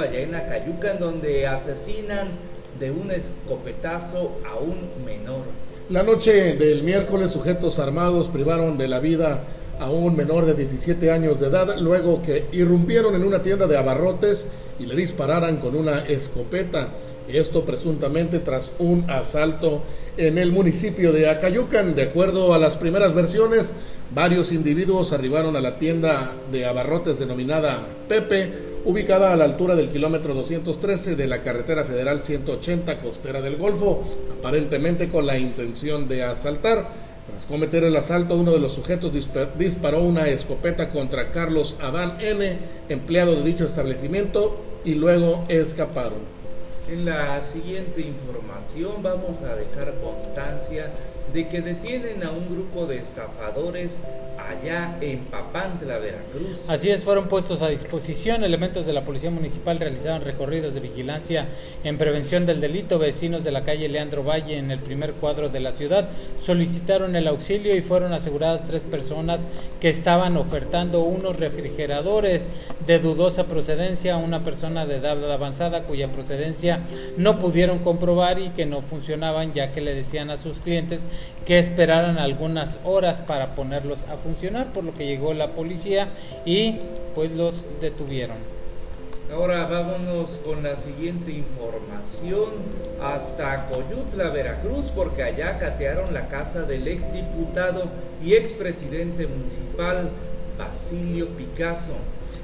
allá en Acayuca, donde asesinan de un escopetazo a un menor. La noche del miércoles, sujetos armados privaron de la vida a un menor de 17 años de edad luego que irrumpieron en una tienda de abarrotes y le dispararan con una escopeta. Esto presuntamente tras un asalto en el municipio de Acayucan. De acuerdo a las primeras versiones, varios individuos arribaron a la tienda de abarrotes denominada Pepe ubicada a la altura del kilómetro 213 de la carretera federal 180 costera del Golfo, aparentemente con la intención de asaltar. Cometer el asalto, uno de los sujetos disparó una escopeta contra Carlos Adán N., empleado de dicho establecimiento, y luego escaparon. En la siguiente información vamos a dejar constancia de que detienen a un grupo de estafadores allá en Papantla, Veracruz. Así es, fueron puestos a disposición elementos de la Policía Municipal, realizaron recorridos de vigilancia en prevención del delito. Vecinos de la calle Leandro Valle, en el primer cuadro de la ciudad, solicitaron el auxilio y fueron aseguradas tres personas que estaban ofertando unos refrigeradores de dudosa procedencia a una persona de edad avanzada cuya procedencia no pudieron comprobar y que no funcionaban, ya que le decían a sus clientes que esperaran algunas horas para ponerlos a funcionar, por lo que llegó la policía y pues los detuvieron. Ahora vámonos con la siguiente información hasta Coyutla, Veracruz, porque allá catearon la casa del exdiputado y expresidente municipal Basilio Picasso.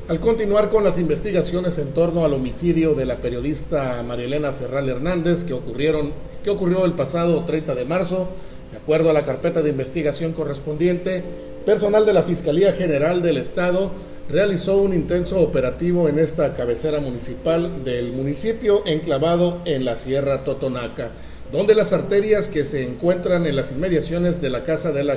Al continuar con las investigaciones en torno al homicidio de la periodista Marielena Ferral Hernández que ocurrieron que ocurrió el pasado 30 de marzo, de acuerdo a la carpeta de investigación correspondiente, personal de la Fiscalía General del Estado realizó un intenso operativo en esta cabecera municipal del municipio enclavado en la Sierra Totonaca, donde las arterias que se encuentran en las inmediaciones de la casa del,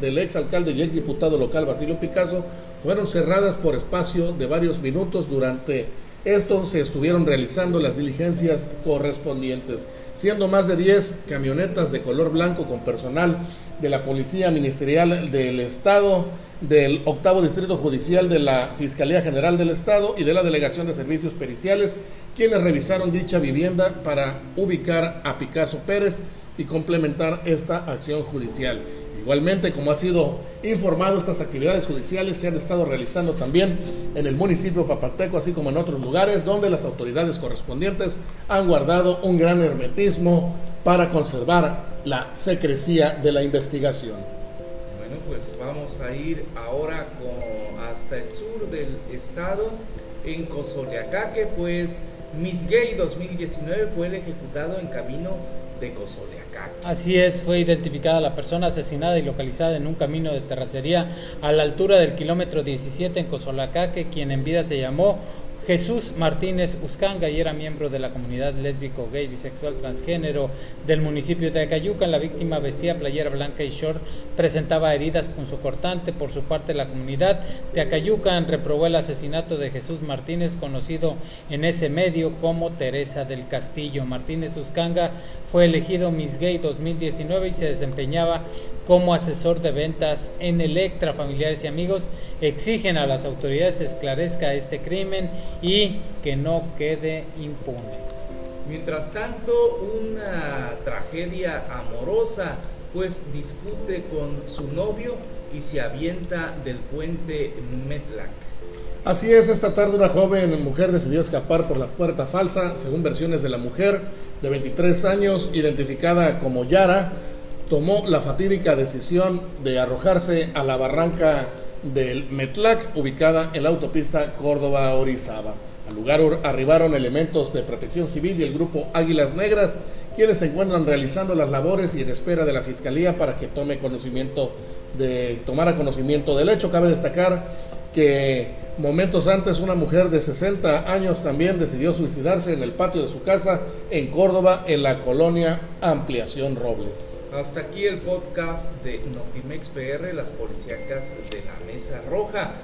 del exalcalde y exdiputado local Basilio Picasso fueron cerradas por espacio de varios minutos durante esto se estuvieron realizando las diligencias correspondientes, siendo más de 10 camionetas de color blanco con personal de la Policía Ministerial del Estado, del Octavo Distrito Judicial de la Fiscalía General del Estado y de la Delegación de Servicios Periciales, quienes revisaron dicha vivienda para ubicar a Picasso Pérez y complementar esta acción judicial. Igualmente, como ha sido informado, estas actividades judiciales se han estado realizando también en el municipio Papateco, así como en otros lugares donde las autoridades correspondientes han guardado un gran hermetismo para conservar la secrecía de la investigación. Bueno, pues vamos a ir ahora hasta el sur del estado, en Cozoleacaque, pues Miss Gay 2019 fue el ejecutado en camino de Cozoleacaque. Así es, fue identificada la persona asesinada y localizada en un camino de terracería a la altura del kilómetro 17 en Cozoleacaque, quien en vida se llamó Jesús Martínez Uscanga y era miembro de la comunidad lésbico, gay, bisexual, transgénero del municipio de Acayuca. La víctima vestía playera blanca y short, presentaba heridas punzocortante. Por su parte, la comunidad de Acayuca reprobó el asesinato de Jesús Martínez, conocido en ese medio como Teresa del Castillo. Martínez Uscanga fue elegido Miss Gay 2019 y se desempeñaba como asesor de ventas en Electra. Familiares y amigos exigen a las autoridades esclarezca este crimen y que no quede impune. Mientras tanto, una tragedia amorosa, pues discute con su novio y se avienta del puente Metlac. Así es, esta tarde una joven mujer decidió escapar por la puerta falsa, según versiones de la mujer de 23 años, identificada como Yara, tomó la fatídica decisión de arrojarse a la barranca del Metlac, ubicada en la autopista Córdoba-Orizaba. Al lugar arribaron elementos de protección civil y el grupo Águilas Negras, quienes se encuentran realizando las labores y en espera de la fiscalía para que tome conocimiento de tomara conocimiento del hecho. Cabe destacar que momentos antes una mujer de 60 años también decidió suicidarse en el patio de su casa en Córdoba, en la colonia Ampliación Robles. Hasta aquí el podcast de Notimex PR, las policíacas de la Mesa Roja.